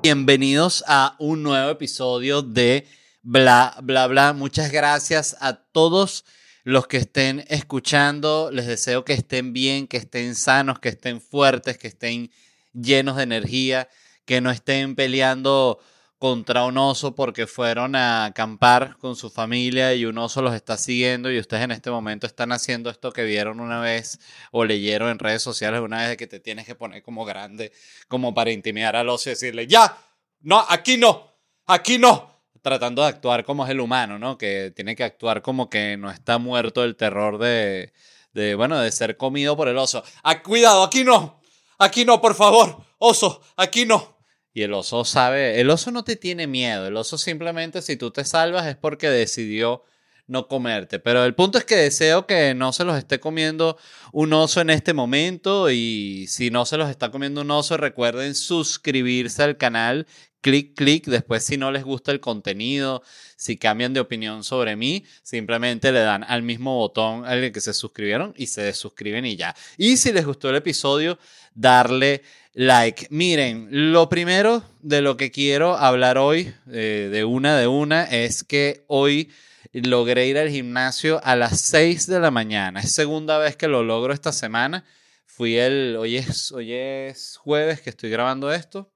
Bienvenidos a un nuevo episodio de Bla, bla, bla. Muchas gracias a todos los que estén escuchando. Les deseo que estén bien, que estén sanos, que estén fuertes, que estén llenos de energía, que no estén peleando contra un oso porque fueron a acampar con su familia y un oso los está siguiendo y ustedes en este momento están haciendo esto que vieron una vez o leyeron en redes sociales una vez de que te tienes que poner como grande como para intimidar al oso y decirle, ya, no, aquí no, aquí no. Tratando de actuar como es el humano, ¿no? Que tiene que actuar como que no está muerto el terror de, de bueno, de ser comido por el oso. Ah, cuidado, aquí no, aquí no, por favor, oso, aquí no. Y el oso sabe, el oso no te tiene miedo, el oso simplemente si tú te salvas es porque decidió no comerte. Pero el punto es que deseo que no se los esté comiendo un oso en este momento y si no se los está comiendo un oso recuerden suscribirse al canal. Clic, clic, después si no les gusta el contenido, si cambian de opinión sobre mí, simplemente le dan al mismo botón al que se suscribieron y se desuscriben y ya. Y si les gustó el episodio, darle like. Miren, lo primero de lo que quiero hablar hoy, eh, de una de una, es que hoy logré ir al gimnasio a las 6 de la mañana. Es segunda vez que lo logro esta semana. Fui el, hoy es, hoy es jueves que estoy grabando esto.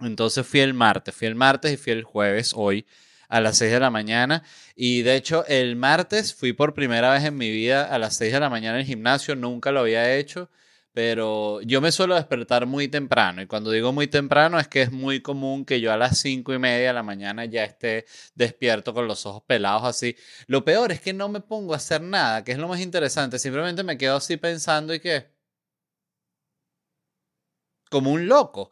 Entonces fui el martes, fui el martes y fui el jueves hoy a las 6 de la mañana. Y de hecho, el martes fui por primera vez en mi vida a las 6 de la mañana al gimnasio, nunca lo había hecho pero yo me suelo despertar muy temprano y cuando digo muy temprano es que es muy común que yo a las cinco y media de la mañana ya esté despierto con los ojos pelados así. Lo peor es que no me pongo a hacer nada, que es lo más interesante, simplemente me quedo así pensando y que... como un loco.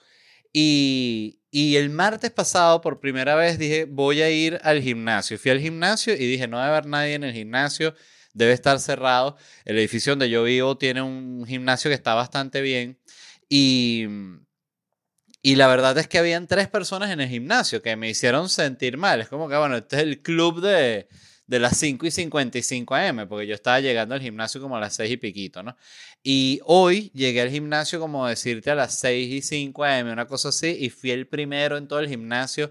Y, y el martes pasado por primera vez dije voy a ir al gimnasio. Fui al gimnasio y dije no va a haber nadie en el gimnasio debe estar cerrado. El edificio donde yo vivo tiene un gimnasio que está bastante bien y, y la verdad es que habían tres personas en el gimnasio que me hicieron sentir mal. Es como que, bueno, este es el club de, de las 5 y 55 am, porque yo estaba llegando al gimnasio como a las 6 y piquito, ¿no? Y hoy llegué al gimnasio, como decirte, a las 6 y 5 am, una cosa así, y fui el primero en todo el gimnasio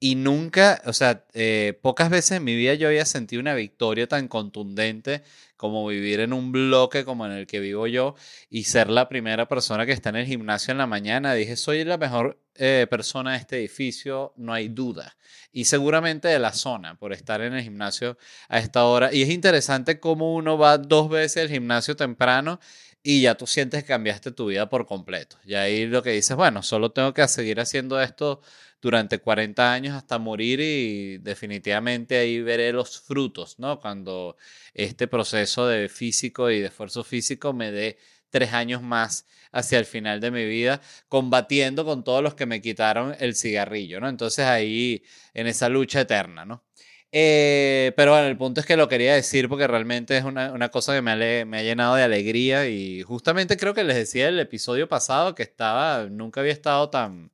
y nunca, o sea, eh, pocas veces en mi vida yo había sentido una victoria tan contundente como vivir en un bloque como en el que vivo yo y ser la primera persona que está en el gimnasio en la mañana. Dije, soy la mejor eh, persona de este edificio, no hay duda. Y seguramente de la zona, por estar en el gimnasio a esta hora. Y es interesante cómo uno va dos veces al gimnasio temprano y ya tú sientes que cambiaste tu vida por completo. Y ahí lo que dices, bueno, solo tengo que seguir haciendo esto durante 40 años hasta morir y definitivamente ahí veré los frutos, ¿no? Cuando este proceso de físico y de esfuerzo físico me dé tres años más hacia el final de mi vida, combatiendo con todos los que me quitaron el cigarrillo, ¿no? Entonces ahí en esa lucha eterna, ¿no? Eh, pero bueno, el punto es que lo quería decir porque realmente es una, una cosa que me, me, ha llenado de alegría y justamente creo que les decía el episodio pasado que estaba, nunca había estado tan,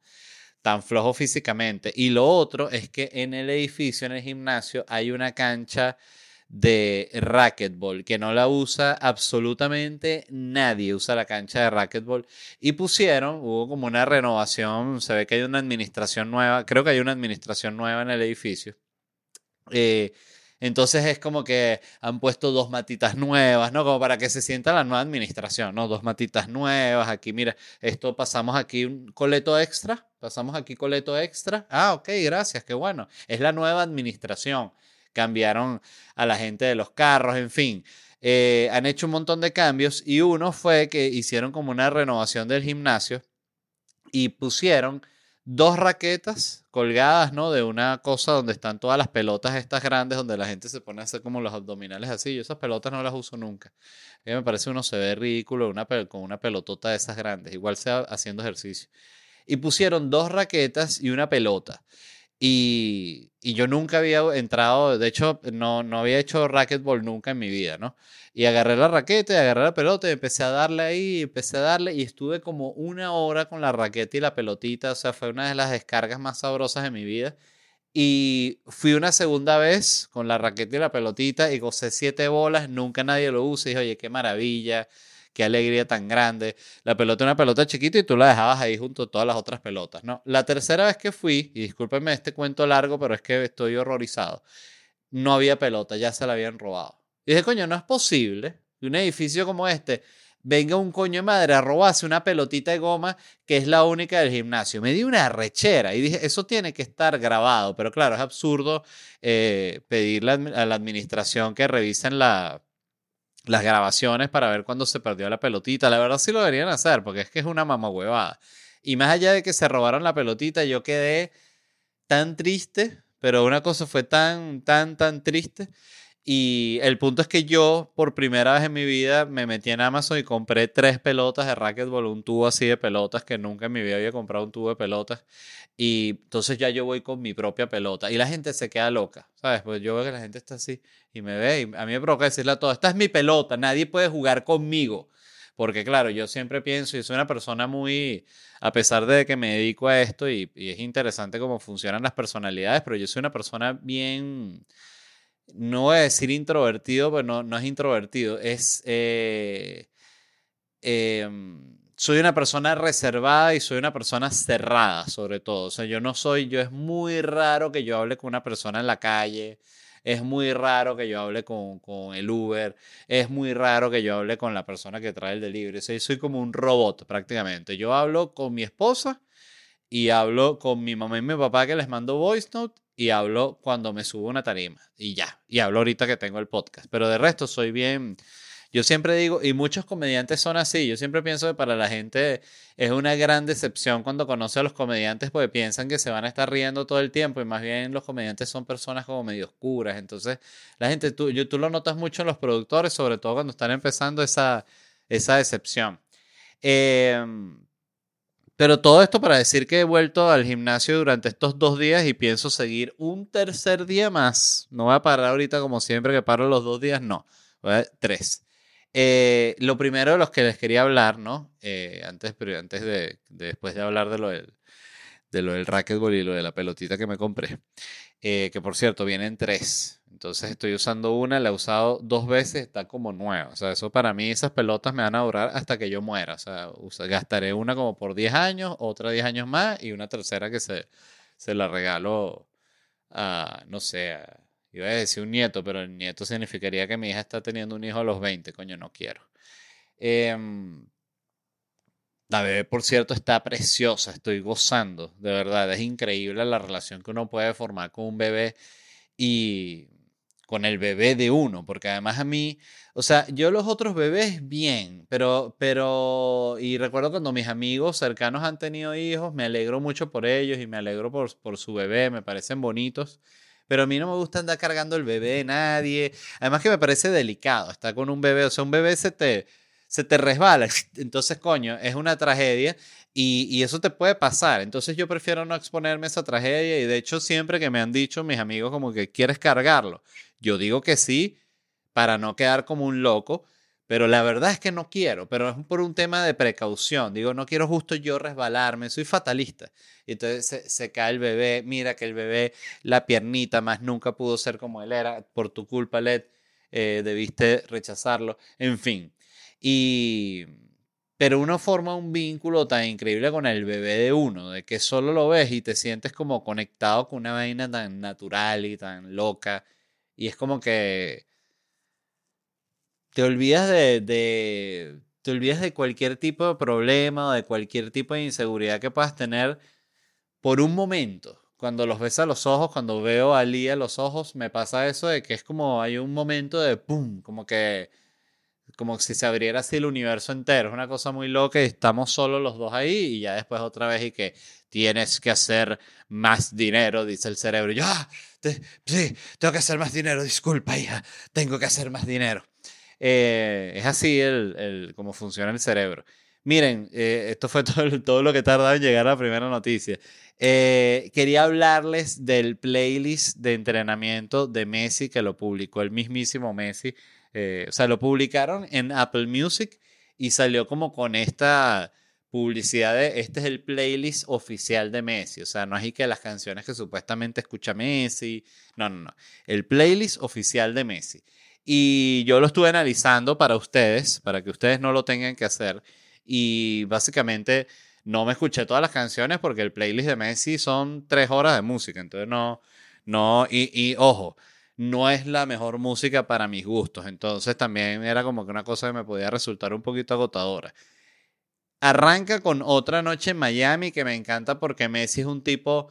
tan flojo físicamente. Y lo otro es que en el edificio, en el gimnasio, hay una cancha de racquetball que no la usa absolutamente nadie usa la cancha de racquetball y pusieron hubo como una renovación se ve que hay una administración nueva creo que hay una administración nueva en el edificio eh, entonces es como que han puesto dos matitas nuevas, ¿no? Como para que se sienta la nueva administración, ¿no? Dos matitas nuevas, aquí, mira, esto pasamos aquí un coleto extra, pasamos aquí coleto extra. Ah, ok, gracias, qué bueno. Es la nueva administración. Cambiaron a la gente de los carros, en fin. Eh, han hecho un montón de cambios y uno fue que hicieron como una renovación del gimnasio y pusieron dos raquetas colgadas, ¿no? De una cosa donde están todas las pelotas estas grandes, donde la gente se pone a hacer como los abdominales así. Yo esas pelotas no las uso nunca. A mí me parece uno se ve ridículo una con una pelotota de esas grandes, igual sea haciendo ejercicio. Y pusieron dos raquetas y una pelota. Y, y, yo nunca había entrado, de hecho, no, no había hecho racquetball nunca en mi vida, ¿no? Y agarré la raqueta y agarré la pelota y empecé a darle ahí, empecé a darle y estuve como una hora con la raqueta y la pelotita, o sea, fue una de las descargas más sabrosas de mi vida. Y fui una segunda vez con la raqueta y la pelotita y gocé siete bolas, nunca nadie lo usa y dije, oye, qué maravilla qué alegría tan grande. La pelota era una pelota chiquita y tú la dejabas ahí junto a todas las otras pelotas, ¿no? La tercera vez que fui, y discúlpenme este cuento largo, pero es que estoy horrorizado, no había pelota, ya se la habían robado. Y dije, coño, no es posible que un edificio como este venga un coño de madre a robarse una pelotita de goma que es la única del gimnasio. Me di una rechera y dije, eso tiene que estar grabado, pero claro, es absurdo eh, pedirle a la administración que revisen la, las grabaciones para ver cuándo se perdió la pelotita. La verdad sí lo deberían hacer, porque es que es una mamahuevada. Y más allá de que se robaron la pelotita, yo quedé tan triste, pero una cosa fue tan, tan, tan triste y el punto es que yo, por primera vez en mi vida, me metí en Amazon y compré tres pelotas de racquetball, un tubo así de pelotas, que nunca en mi vida había comprado un tubo de pelotas. Y entonces ya yo voy con mi propia pelota. Y la gente se queda loca, ¿sabes? Pues yo veo que la gente está así y me ve y a mí me provoca decirle a todos, esta es mi pelota, nadie puede jugar conmigo. Porque claro, yo siempre pienso, y soy una persona muy, a pesar de que me dedico a esto y, y es interesante cómo funcionan las personalidades, pero yo soy una persona bien no voy a decir introvertido, pero no, no es introvertido, es... Eh, em, soy una persona reservada y soy una persona cerrada, sobre todo. O sea, yo no soy, yo es muy raro que yo hable con una persona en la calle, es muy raro que yo hable con, con el Uber, es muy raro que yo hable con la persona que trae el delivery. O sea, soy como un robot prácticamente. Yo hablo con mi esposa y hablo con mi mamá y mi papá que les mando voice note y hablo cuando me subo una tarima y ya, y hablo ahorita que tengo el podcast, pero de resto soy bien, yo siempre digo, y muchos comediantes son así, yo siempre pienso que para la gente es una gran decepción cuando conoce a los comediantes porque piensan que se van a estar riendo todo el tiempo y más bien los comediantes son personas como medio oscuras, entonces la gente, tú, yo, tú lo notas mucho en los productores, sobre todo cuando están empezando esa, esa decepción. Eh, pero todo esto para decir que he vuelto al gimnasio durante estos dos días y pienso seguir un tercer día más. No voy a parar ahorita como siempre que paro los dos días, no. tres. Eh, lo primero de los que les quería hablar, ¿no? Eh, antes, pero antes de, después de hablar de lo del, de y lo de la pelotita que me compré, eh, que por cierto vienen tres. Entonces estoy usando una, la he usado dos veces, está como nueva. O sea, eso para mí, esas pelotas me van a durar hasta que yo muera. O sea, gastaré una como por 10 años, otra 10 años más y una tercera que se, se la regalo a, no sé, iba a decir un nieto, pero el nieto significaría que mi hija está teniendo un hijo a los 20, coño, no quiero. Em, la bebé, por cierto, está preciosa, estoy gozando, de verdad, es increíble la relación que uno puede formar con un bebé y con el bebé de uno, porque además a mí, o sea, yo los otros bebés bien, pero, pero, y recuerdo cuando mis amigos cercanos han tenido hijos, me alegro mucho por ellos y me alegro por, por su bebé, me parecen bonitos, pero a mí no me gusta andar cargando el bebé de nadie, además que me parece delicado estar con un bebé, o sea, un bebé se te, se te resbala, entonces coño, es una tragedia y, eso te puede pasar. Entonces yo prefiero no exponerme a esa tragedia y de hecho siempre que me han dicho mis amigos como que quieres cargarlo, yo digo que sí para no quedar como un loco, pero la verdad es que no quiero, pero es por un tema de precaución. Digo, no quiero justo yo resbalarme, soy fatalista. Y entonces se, cae el bebé, mira que el bebé, la piernita más nunca pudo ser como él era, por tu culpa, Led, eh, debiste rechazarlo, en fin. Y pero uno forma un vínculo tan increíble con el bebé de uno, de que solo lo ves y te sientes como conectado con una vaina tan natural y tan loca. Y es como que te olvidas de, te olvidas de cualquier tipo de problema o de cualquier tipo de inseguridad que puedas tener por un momento. Cuando los ves a los ojos, cuando veo a Lee a los ojos, me pasa eso de que es como hay un momento de pum, como que como si se abriera así el universo entero. Es una cosa muy loca y estamos solo los dos ahí y ya después otra vez y que tienes que hacer más dinero, dice el cerebro. Yo, ah, sí, tengo que hacer más dinero, disculpa hija, tengo que hacer más dinero. Eh, es así el, el, cómo funciona el cerebro. Miren, eh, esto fue todo, todo, lo que tardaba en llegar a la primera noticia. Eh, quería hablarles del playlist de entrenamiento de Messi que lo publicó el mismísimo Messi eh, o sea, lo publicaron en Apple Music y salió como con esta publicidad de este es el playlist oficial de Messi. O sea, no es que las canciones que supuestamente escucha Messi. No, no, no. El playlist oficial de Messi. Y yo lo estuve analizando para ustedes, para que ustedes no lo tengan que hacer. Y básicamente no me escuché todas las canciones porque el playlist de Messi son tres horas de música. Entonces no, no, y, y ojo, no es la mejor música para mis gustos. Entonces también era como que una cosa que me podía resultar un poquito agotadora. Arranca con otra noche en Miami que me encanta porque Messi es un tipo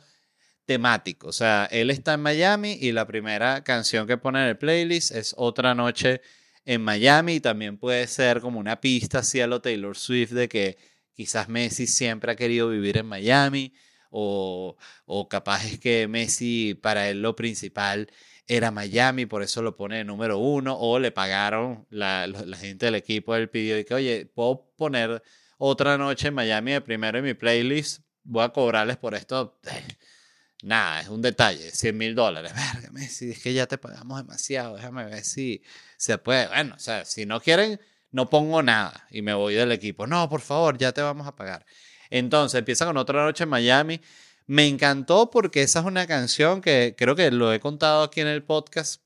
temático. O sea, él está en Miami y la primera canción que pone en el playlist es Otra noche en Miami. Y también puede ser como una pista hacia lo Taylor Swift de que quizás Messi siempre ha querido vivir en Miami. O, o capaz es que Messi, para él lo principal era Miami, por eso lo pone número uno, o le pagaron, la, la gente del equipo él pidió y que, oye, puedo poner otra noche en Miami de primero en mi playlist, voy a cobrarles por esto. Nada, es un detalle, 100 mil dólares. Verga, si es que ya te pagamos demasiado, déjame ver si se puede. Bueno, o sea, si no quieren, no pongo nada y me voy del equipo. No, por favor, ya te vamos a pagar. Entonces empieza con otra noche en Miami. Me encantó porque esa es una canción que creo que lo he contado aquí en el podcast.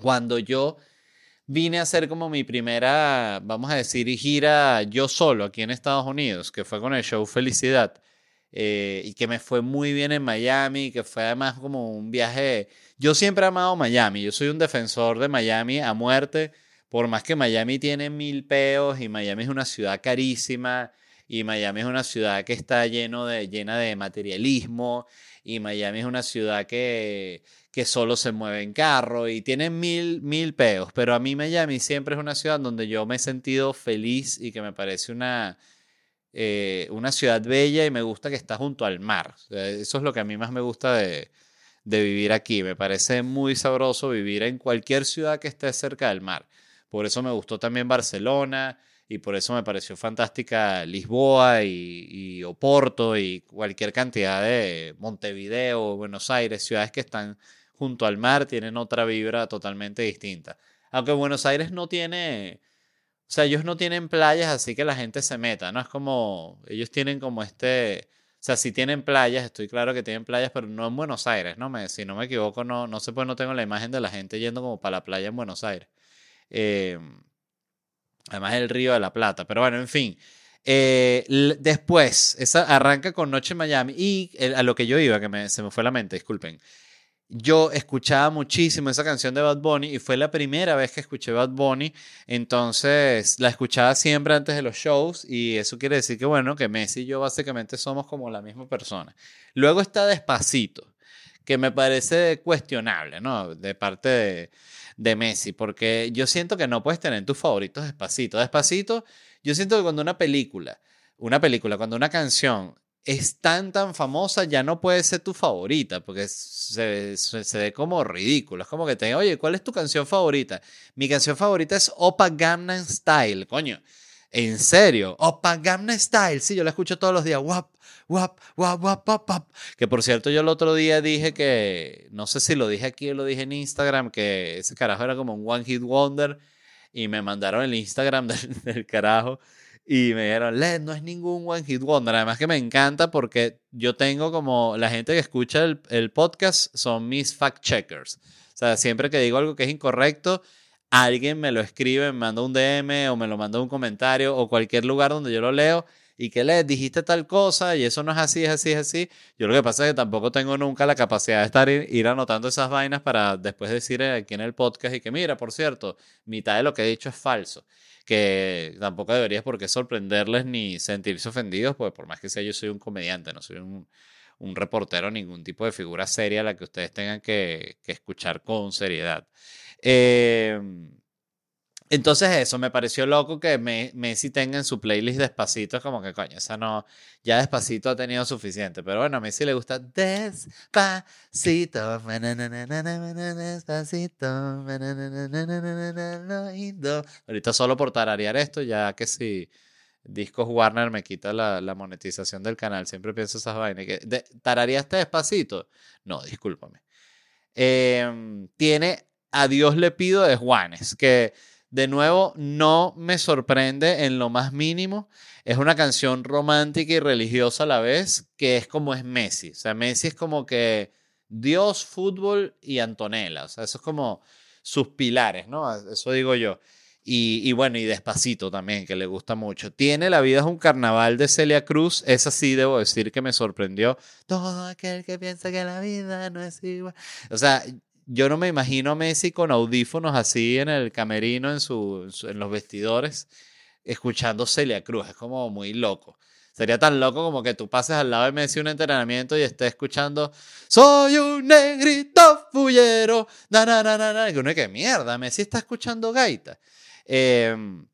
Cuando yo vine a hacer como mi primera, vamos a decir, gira yo solo aquí en Estados Unidos, que fue con el show Felicidad. Eh, y que me fue muy bien en Miami, que fue además como un viaje. Yo siempre he amado Miami, yo soy un defensor de Miami a muerte, por más que Miami tiene mil peos y Miami es una ciudad carísima y Miami es una ciudad que está lleno de, llena de materialismo y Miami es una ciudad que, que solo se mueve en carro y tiene mil, mil peos, pero a mí Miami siempre es una ciudad donde yo me he sentido feliz y que me parece una, eh, una ciudad bella y me gusta que está junto al mar. eso es lo que a mí más me gusta de, de vivir aquí. Me parece muy sabroso vivir en cualquier ciudad que esté cerca del mar. Por eso me gustó también Barcelona y por eso me pareció fantástica Lisboa y, Oporto y cualquier cantidad de Montevideo, Buenos Aires, ciudades que están junto al mar, tienen otra vibra totalmente distinta. Aunque Buenos Aires no tiene, o sea, ellos no tienen playas así que la gente se meta, ¿no? Es como, ellos tienen como este, o sea, si tienen playas, estoy claro que tienen playas, pero no en Buenos Aires, ¿no? Me, si no me equivoco, no, no sé, pues no tengo la imagen de la gente yendo como para la playa en Buenos Aires. Eh, Además el Río de la Plata. Pero bueno, en fin. Eh, después, esa arranca con Noche en Miami. Y a lo que yo iba, que se me fue la mente, disculpen. Yo escuchaba muchísimo esa canción de Bad Bunny y fue la primera vez que escuché Bad Bunny. Entonces la escuchaba siempre antes de los shows y eso quiere decir que, bueno, que Messi y yo básicamente somos como la misma persona. Luego está Despacito, que me parece cuestionable, ¿no? De parte de de Messi, porque yo siento que no puedes tener tus favoritos despacito. Despacito, yo siento que cuando una película, una película, cuando una canción es tan, tan famosa, ya no puede ser tu favorita, porque se, se, ve como ridículo. Es como que te oye, ¿cuál es tu canción favorita? Mi canción favorita es Opa Gangnam Style, coño. En serio, Opa Gamma Style, sí, yo la escucho todos los días. Wap, wap, wap, wap, wap, Que por cierto, yo el otro día dije que, no sé si lo dije aquí o lo dije en Instagram, que ese carajo era como un One Hit Wonder. Y me mandaron el Instagram del, carajo. Y me dijeron, Led, no es ningún One Hit Wonder. Además que me encanta porque yo tengo como la gente que escucha el, el podcast son mis fact checkers. O sea, siempre que digo algo que es incorrecto, alguien me lo escribe, me manda un DM o me lo manda un comentario o cualquier lugar donde yo lo leo y que le dijiste tal cosa y eso no es así, es así, es así. Yo lo que pasa es que tampoco tengo nunca la capacidad de estar ir, anotando esas vainas para después decir aquí en el podcast y que mira, por cierto, mitad de lo que he dicho es falso. Que tampoco deberías por qué sorprenderles ni sentirse ofendidos, porque por más que sea yo soy un comediante, no soy un, un reportero, ningún tipo de figura seria la que ustedes tengan que, que escuchar con seriedad. Eh, Entonces eso, me pareció loco que Messi tenga en su playlist Despacito, es como que coño, esa no, ya Despacito ha tenido suficiente, pero bueno, a Messi le gusta Despacito, Despacito, ahorita solo por tararear esto, ya que si Discos Warner me quita la, monetización del canal, siempre pienso esas vainas, que de, ¿tarareaste Despacito? No, discúlpame. Eh, tiene A Dios le pido de Juanes, que de nuevo, no me sorprende en lo más mínimo. Es una canción romántica y religiosa a la vez, que es como es Messi. O sea, Messi es como que Dios, fútbol y Antonella. O sea, eso es como sus pilares, ¿no? Eso digo yo. Y, bueno, y Despacito también, que le gusta mucho. Tiene La vida es un carnaval de Celia Cruz. Esa sí debo decir que me sorprendió. Todo aquel que piensa que la vida no es igual. O sea, yo no me imagino a Messi con audífonos así en el camerino, en, su, en los vestidores, escuchando Celia Cruz. Es como muy loco. Sería tan loco como que tú pases al lado de Messi un entrenamiento y estés escuchando Soy un negrito fullero. Na, na, na, na, na. Que uno que mierda, Messi está escuchando gaita. Em,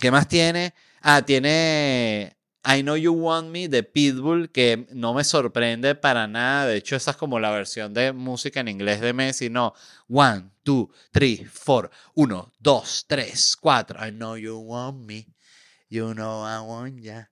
¿Qué más tiene? Ah, tiene I Know You Want Me de Pitbull, que no me sorprende para nada. De hecho, esa es como la versión de música en inglés de Messi. No, one, two, three, four. Uno, dos, tres, cuatro. I know you want me. You know I want ya.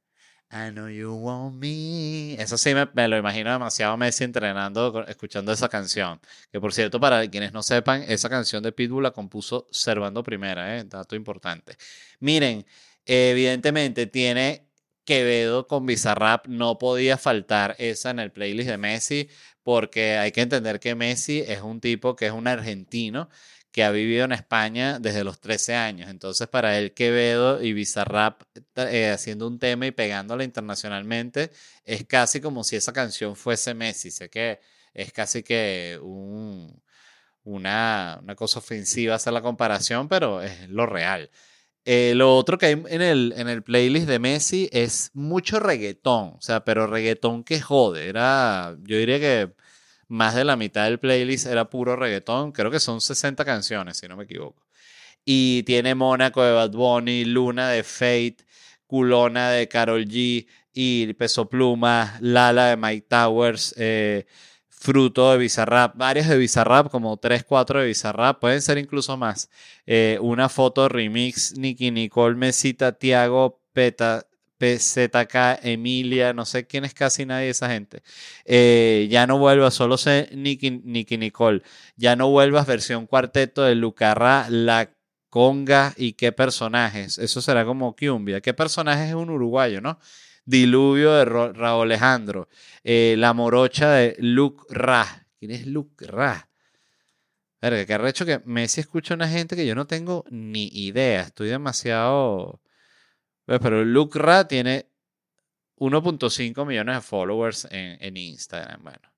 I know you want me. Eso sí me, lo imagino demasiado Messi entrenando, escuchando esa canción. Que por cierto, para quienes no sepan, esa canción de Pitbull la compuso Servando Primera, ¿eh? dato importante. Miren, evidentemente tiene Quevedo con Bizarrap no podía faltar esa en el playlist de Messi, porque hay que entender que Messi es un tipo que es un argentino que ha vivido en España desde los 13 años. Entonces, para él, Quevedo y Bizarrap eh, haciendo un tema y pegándola internacionalmente, es casi como si esa canción fuese Messi. Sé que es casi que un, una, una cosa ofensiva hacer la comparación, pero es lo real. Eh, lo otro que hay en el, en el playlist de Messi es mucho reggaetón, o sea, pero reggaetón que jode. Era, yo diría que más de la mitad del playlist era puro reggaetón. Creo que son 60 canciones, si no me equivoco. Y tiene Mónaco de Bad Bunny, Luna de Fate, Culona de Carol G y Peso Pluma, Lala de Mike Towers. Eh, fruto de Bizarrap, varias de Bizarrap, como 3, 4 de Bizarrap, pueden ser incluso más. Eh, una foto remix, Nicky Nicole, Mesita, Tiago, Peta, PZK, Emilia, no sé quién es casi nadie de esa gente. Eh, ya no vuelvas, solo sé Nicky, Nicole. Ya no vuelvas, versión cuarteto de Lucarra, La Conga y qué personajes. Eso será como Cumbia. ¿Qué personajes es un uruguayo, no? Diluvio de Raúl Alejandro. Eh, la morocha de Luke Ra. ¿Quién es Luke Ra? Verga, que arrecho que Messi escucha a una gente que yo no tengo ni idea. Estoy demasiado. Pero Luke tiene 1.5 millones de followers en, Instagram. Bueno,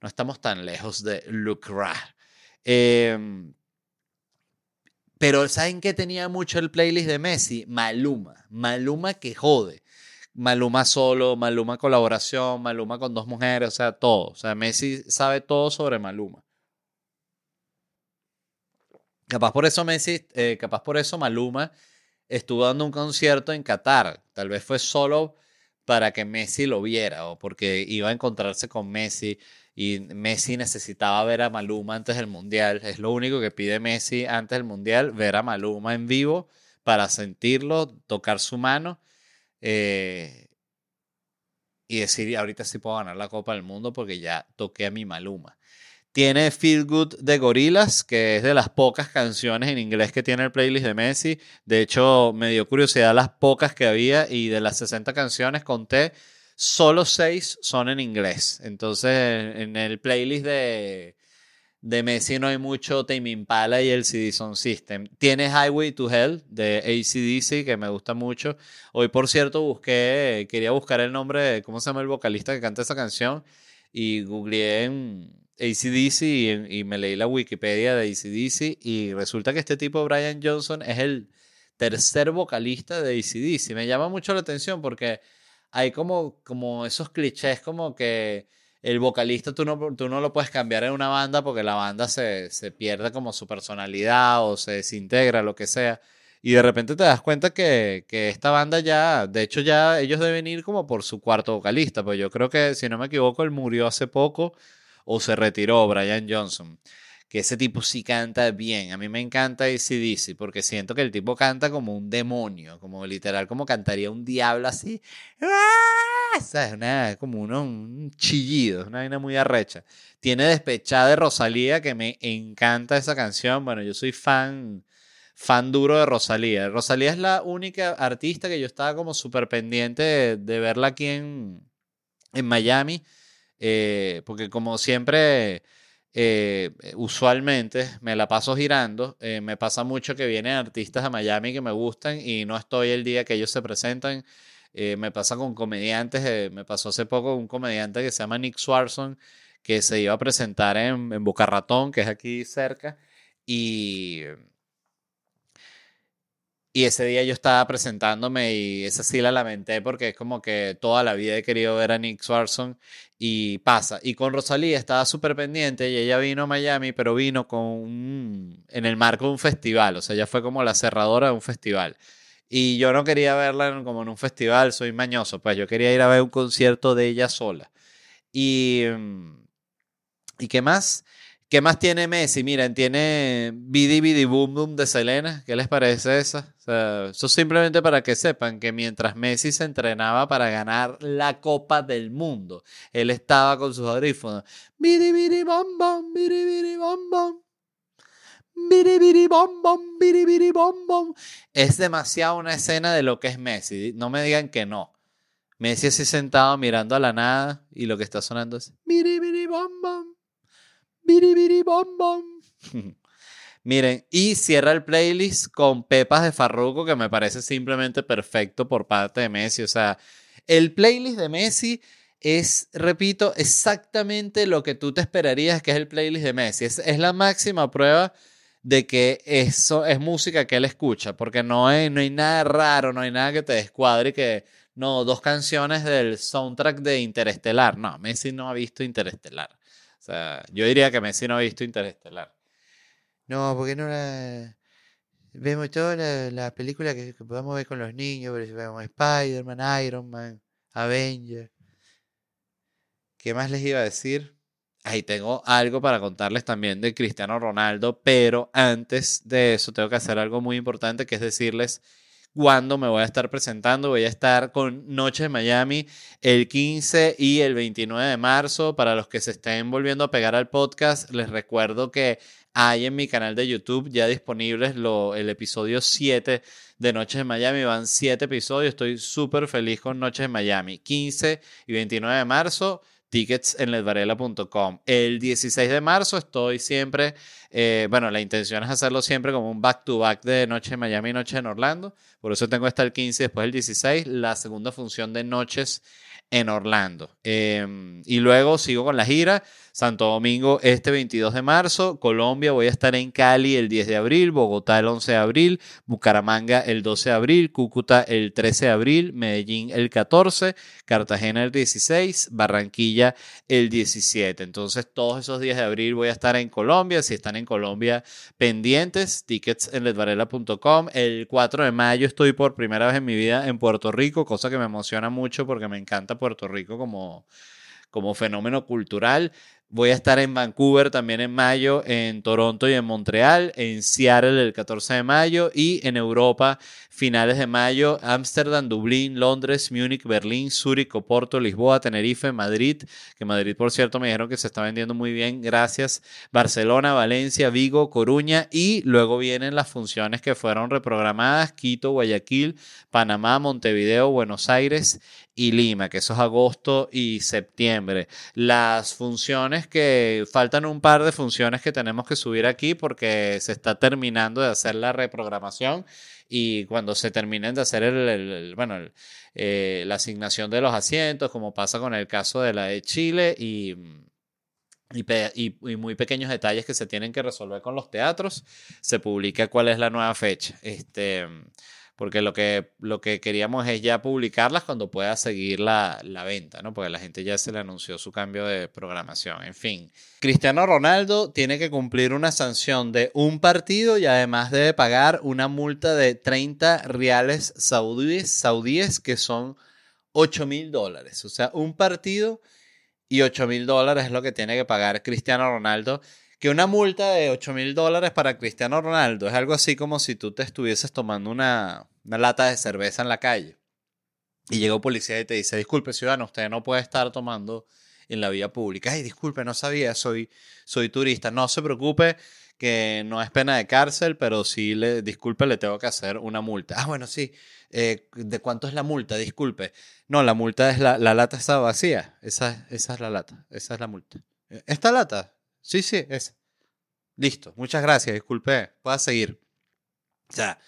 no estamos tan lejos de Luke Ra. Em, pero ¿saben qué tenía mucho el playlist de Messi? Maluma. Maluma que jode. Maluma solo, Maluma colaboración, Maluma con dos mujeres, o sea, todo. O sea, Messi sabe todo sobre Maluma. Capaz por eso Messi, eh, capaz por eso Maluma estuvo dando un concierto en Qatar. Tal vez fue solo para que Messi lo viera o porque iba a encontrarse con Messi y Messi necesitaba ver a Maluma antes del Mundial. Es lo único que pide Messi antes del Mundial, ver a Maluma en vivo para sentirlo, tocar su mano eh, y decir, ahorita sí puedo ganar la Copa del Mundo porque ya toqué a mi Maluma. Tiene Feel Good de Gorilas, que es de las pocas canciones en inglés que tiene el playlist de Messi. De hecho, me dio curiosidad las pocas que había y de las 60 canciones conté, solo 6 son en inglés. Entonces, en el playlist de, de Messi no hay mucho Tame Impala y el CD System. Tiene Highway to Hell de ACDC, que me gusta mucho. Hoy, por cierto, busqué, quería buscar el nombre de, ¿cómo se llama el vocalista que canta esa canción? Y googleé en ACDC y, y me leí la Wikipedia de ACDC y resulta que este tipo, Brian Johnson, es el tercer vocalista de ACDC. Me llama mucho la atención porque hay como, como esos clichés como que el vocalista tú no, tú no lo puedes cambiar en una banda porque la banda se, se pierde como su personalidad o se desintegra, lo que sea. Y de repente te das cuenta que, que, esta banda ya, de hecho ya ellos deben ir como por su cuarto vocalista, pues yo creo que si no me equivoco él murió hace poco o se retiró Brian Johnson. Que ese tipo sí canta bien. A mí me encanta ACDC porque siento que el tipo canta como un demonio, como literal, como cantaría un diablo así. ¡Ah! Es como uno, un chillido, es una vaina muy arrecha. Tiene Despechada de Rosalía, que me encanta esa canción. Bueno, yo soy fan fan duro de Rosalía. Rosalía es la única artista que yo estaba como súper pendiente de, verla aquí en, en Miami, eh, porque como siempre, eh, usualmente me la paso girando, eh, me pasa mucho que vienen artistas a Miami que me gustan y no estoy el día que ellos se presentan. me pasa con comediantes, me pasó hace poco un comediante que se llama Nick Swarson, que se iba a presentar en, en Boca Ratón, que es aquí cerca, y y ese día yo estaba presentándome y esa sí la lamenté porque es como que toda la vida he querido ver a Nick Swarson y pasa. Y con Rosalía estaba súper pendiente y ella vino a Miami, pero vino con en el marco de un festival. O sea, ella fue como la cerradora de un festival. Y yo no quería verla como en un festival, soy mañoso. Pues yo quería ir a ver un concierto de ella sola. Y... ¿Y qué más? ¿Qué más tiene Messi? Miren, tiene Bidi Bidi Boom Boom de Selena. ¿Qué les parece esa? Eso simplemente para que sepan que mientras Messi se entrenaba para ganar la Copa del Mundo, él estaba con sus audífonos. Es demasiado una escena de lo que es Messi. No me digan que no. Messi así sentado mirando a la nada y lo que está sonando es Bom Bom. Miren, y cierra el playlist con Pepas de Farruko, que me parece simplemente perfecto por parte de Messi. O sea, el playlist de Messi es, repito, exactamente lo que tú te esperarías que es el playlist de Messi. Es, es la máxima prueba de que eso es música que él escucha, porque no hay, no hay nada raro, no hay nada que te descuadre y que, no, dos canciones del soundtrack de Interestelar. No, Messi no ha visto Interestelar. O sea, yo diría que Messi no ha visto Interestelar. No, porque no la... Vemos todas las la películas que, podamos ver con los niños, vemos Spider-Man, Iron Man, Avenger. ¿Qué más les iba a decir? Ahí tengo algo para contarles también de Cristiano Ronaldo, pero antes de eso tengo que hacer algo muy importante, que es decirles cuándo me voy a estar presentando. Voy a estar con Noches de Miami el 15 y el 29 de marzo. Para los que se estén volviendo a pegar al podcast, les recuerdo que hay en mi canal de YouTube ya disponibles el episodio 7 de Noches de Miami. Van 7 episodios. Estoy súper feliz con Noches de Miami. 15 y 29 de marzo tickets en ledvarela.com. El 16 de marzo estoy siempre, eh, bueno, la intención es hacerlo siempre como un back-to-back de Noche en Miami y Noche en Orlando. Por eso tengo hasta el 15 después el 16, la segunda función de Noches en Orlando. Em, y luego sigo con la gira. Santo Domingo este 22 de marzo, Colombia voy a estar en Cali el 10 de abril, Bogotá el 11 de abril, Bucaramanga el 12 de abril, Cúcuta el 13 de abril, Medellín el 14, Cartagena el 16, Barranquilla el 17. Entonces todos esos días de abril voy a estar en Colombia. Si están en Colombia pendientes, tickets en ledvarela.com. El 4 de mayo estoy por primera vez en mi vida en Puerto Rico, cosa que me emociona mucho porque me encanta Puerto Rico como como fenómeno cultural. Voy a estar en Vancouver también en mayo, en Toronto y en Montreal, en Seattle el 14 de mayo y en Europa finales de mayo, Ámsterdam, Dublín, Londres, Múnich, Berlín, Zúrich, Oporto, Lisboa, Tenerife, Madrid, que Madrid por cierto me dijeron que se está vendiendo muy bien, gracias, Barcelona, Valencia, Vigo, Coruña y luego vienen las funciones que fueron reprogramadas, Quito, Guayaquil, Panamá, Montevideo, Buenos Aires y Lima, que eso es agosto y septiembre. Las funciones que faltan un par de funciones que tenemos que subir aquí porque se está terminando de hacer la reprogramación y cuando se terminen de hacer el, bueno, eh, la asignación de los asientos, como pasa con el caso de la de Chile y, y, muy pequeños detalles que se tienen que resolver con los teatros, se publica cuál es la nueva fecha. Este, porque lo que, lo que queríamos es ya publicarlas cuando pueda seguir la, la, venta, ¿no? Porque la gente ya se le anunció su cambio de programación. En fin, Cristiano Ronaldo tiene que cumplir una sanción de un partido y además debe pagar una multa de 30 reales saudíes, saudíes que son 8 mil dólares. O sea, un partido y 8 mil dólares es lo que tiene que pagar Cristiano Ronaldo que una multa de 8 mil dólares para Cristiano Ronaldo es algo así como si tú te estuvieses tomando una, lata de cerveza en la calle y llega un policía y te dice, disculpe ciudadano, usted no puede estar tomando en la vía pública. Ay, disculpe, no sabía, soy, soy turista. No se preocupe que no es pena de cárcel, pero sí, le, disculpe, le tengo que hacer una multa. Ah, bueno, sí. Eh, ¿De cuánto es la multa? Disculpe. No, la multa es la, la lata está vacía. Esa, esa es la lata. Esa es la multa. ¿Esta lata? Sí, sí, es. Listo. Muchas gracias. Disculpe. Pueda seguir. O sea,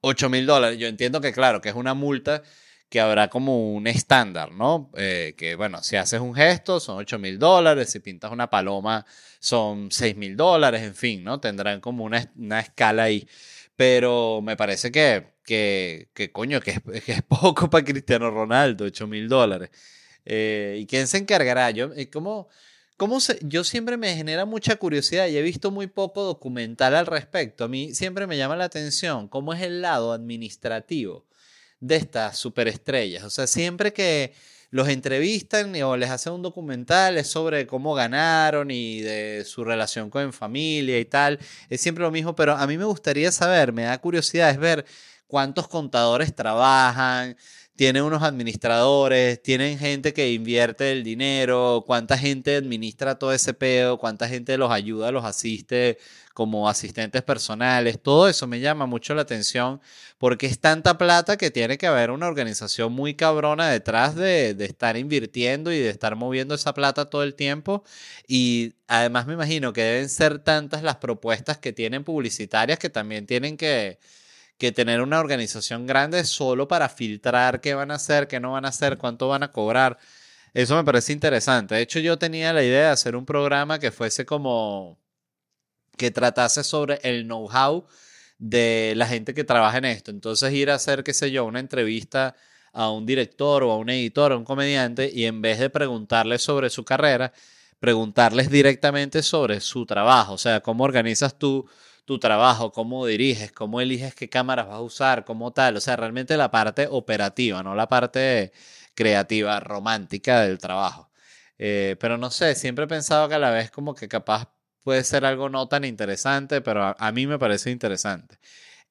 8 mil dólares. Yo entiendo que, claro, que es una multa que habrá como un estándar, ¿no? Eh, que, bueno, si haces un gesto son 8 mil dólares, si pintas una paloma son 6 mil dólares, en fin, ¿no? Tendrán como una, una escala ahí. Pero me parece que, que, que coño, que es, que poco para Cristiano Ronaldo, 8 mil dólares. Eh, ¿Y quién se encargará? Yo, eh, ¿cómo, ¿Cómo yo siempre me genera mucha curiosidad y he visto muy poco documental al respecto. A mí siempre me llama la atención cómo es el lado administrativo de estas superestrellas. O sea, siempre que los entrevistan o les hacen un documental es sobre cómo ganaron y de su relación con familia y tal. Es siempre lo mismo, pero a mí me gustaría saber, me da curiosidad, es ver cuántos contadores trabajan, tienen unos administradores, tienen gente que invierte el dinero, cuánta gente administra todo ese pedo, cuánta gente los ayuda, los asiste como asistentes personales, todo eso me llama mucho la atención porque es tanta plata que tiene que haber una organización muy cabrona detrás de, de estar invirtiendo y de estar moviendo esa plata todo el tiempo. Y además me imagino que deben ser tantas las propuestas que tienen publicitarias que también tienen que que tener una organización grande solo para filtrar qué van a hacer, qué no van a hacer, cuánto van a cobrar. Eso me parece interesante. De hecho, yo tenía la idea de hacer un programa que fuese como que tratase sobre el know-how de la gente que trabaja en esto. Entonces ir a hacer, qué sé yo, una entrevista a un director o a un editor o a un comediante y en vez de preguntarles sobre su carrera, preguntarles directamente sobre su trabajo. O sea, cómo organizas tú tu trabajo, cómo diriges, cómo eliges qué cámaras vas a usar, cómo tal. O sea, realmente la parte operativa, no la parte creativa, romántica del trabajo. Eh, pero no sé, siempre he pensado que a la vez como que capaz puede ser algo no tan interesante, pero a, mí me parece interesante.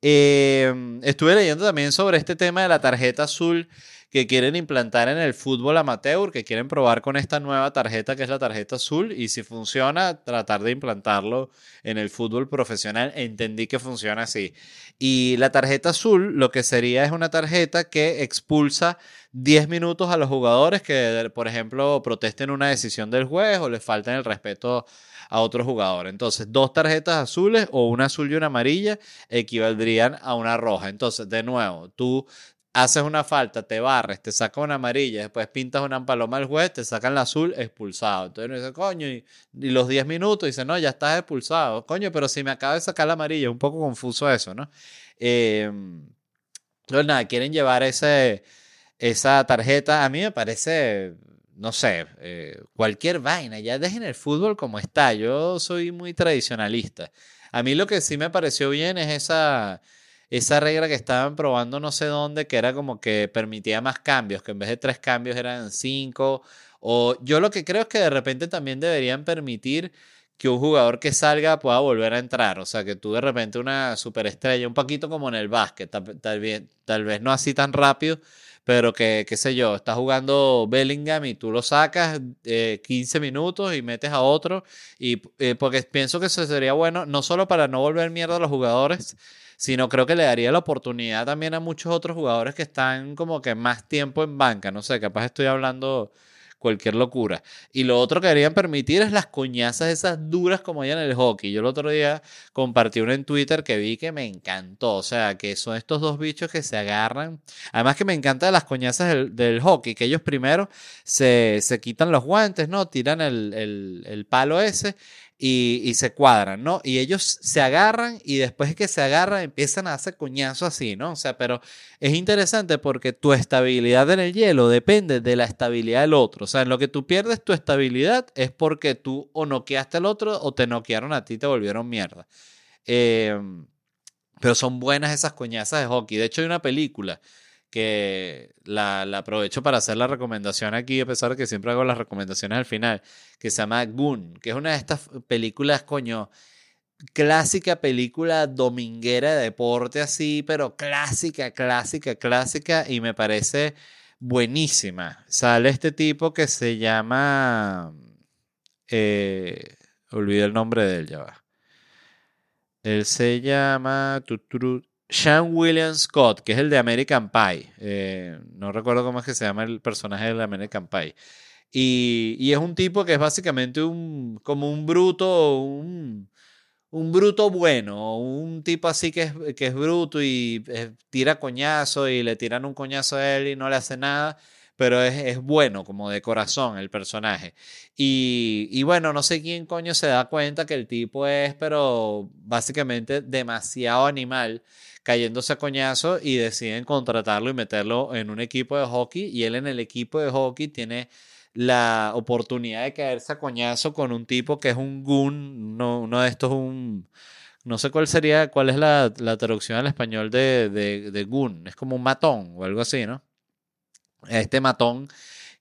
Em, estuve leyendo también sobre este tema de la tarjeta azul que quieren implantar en el fútbol amateur, que quieren probar con esta nueva tarjeta que es la tarjeta azul y si funciona, tratar de implantarlo en el fútbol profesional. Entendí que funciona así. Y la tarjeta azul lo que sería es una tarjeta que expulsa 10 minutos a los jugadores que, por ejemplo, protesten una decisión del juez o les falten el respeto a otro jugador. Entonces, dos tarjetas azules o una azul y una amarilla equivaldrían a una roja. Entonces, de nuevo, tú haces una falta, te barres, te saca una amarilla, después pintas una paloma al juez, te sacan la azul, expulsado. Entonces uno dice, coño, y, los 10 minutos, dice, no, ya estás expulsado. Coño, pero si me acaba de sacar la amarilla, un poco confuso eso, ¿no? entonces, nada, quieren llevar ese, esa tarjeta. A mí me parece, no sé, eh, cualquier vaina. Ya dejen el fútbol como está. Yo soy muy tradicionalista. A mí lo que sí me pareció bien es esa esa regla que estaban probando no sé dónde, que era como que permitía más cambios, que en vez de tres cambios eran cinco. O yo lo que creo es que de repente también deberían permitir que un jugador que salga pueda volver a entrar. O sea, que tú de repente una superestrella, un poquito como en el básquet, tal, vez, tal vez no así tan rápido, pero que, qué sé yo, estás jugando Bellingham y tú lo sacas 15 eh, minutos y metes a otro. Y eh, porque pienso que eso sería bueno, no solo para no volver mierda a los jugadores, sino creo que le daría la oportunidad también a muchos otros jugadores que están como que más tiempo en banca, no sé, capaz estoy hablando cualquier locura. Y lo otro que querían permitir es las coñazas esas duras como hay en el hockey. Yo el otro día compartí uno en Twitter que vi que me encantó. O sea, que son estos dos bichos que se agarran. Además que me encantan las coñazas del, hockey, que ellos primero se, se, quitan los guantes, ¿no? Tiran el, el, el palo ese y, se cuadran, ¿no? Y ellos se agarran y después que se agarran empiezan a hacer coñazo así, ¿no? O sea, pero es interesante porque tu estabilidad en el hielo depende de la estabilidad del otro. O sea, en lo que tú pierdes tu estabilidad es porque tú o noqueaste al otro o te noquearon a ti y te volvieron mierda. Eh, pero son buenas esas coñazas de hockey. De hecho, hay una película que la, aprovecho para hacer la recomendación aquí, a pesar de que siempre hago las recomendaciones al final, que se llama Goon, que es una de estas películas, coño, clásica película dominguera de deporte así, pero clásica, clásica, clásica, y me parece buenísima. Sale este tipo que se llama... Eh, olvidé el nombre de él, ya va. Él se llama... Sean William Scott, que es el de American Pie. Eh, no recuerdo cómo es que se llama el personaje del American Pie. Y, y, es un tipo que es básicamente un, como un bruto, un, un bruto bueno, un tipo así que es, que es bruto y eh, tira coñazo y le tiran un coñazo a él y no le hace nada, pero es, es bueno, como de corazón el personaje. Y, y, bueno, no sé quién coño se da cuenta que el tipo es, pero básicamente demasiado animal cayéndose a coñazo y deciden contratarlo y meterlo en un equipo de hockey y él en el equipo de hockey tiene la oportunidad de caerse a coñazo con un tipo que es un goon, no, uno de estos un... No sé cuál sería, cuál es la, la traducción al español de, de, de, goon. Es como un matón o algo así, ¿no? Este matón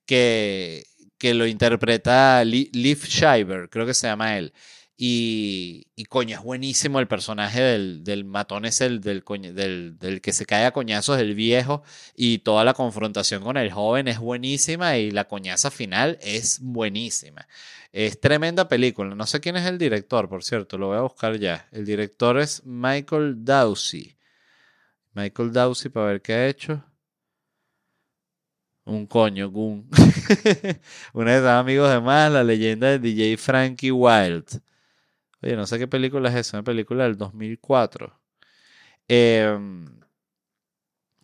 que, que lo interpreta Leaf Shiver, creo que se llama él. Y, coño, es buenísimo el personaje del, del matón, es el del, del, que se cae a coñazos, del viejo, y toda la confrontación con el joven es buenísima y la coñaza final es buenísima. Es tremenda película. No sé quién es el director, por cierto, lo voy a buscar ya. El director es Michael Dowsey. Michael Dowsey, para ver qué ha hecho. Un coño, un. Uno de sus amigos de más, la leyenda de DJ Frankie Wild. Oye, no sé qué película es esa, una película del 2004. Em,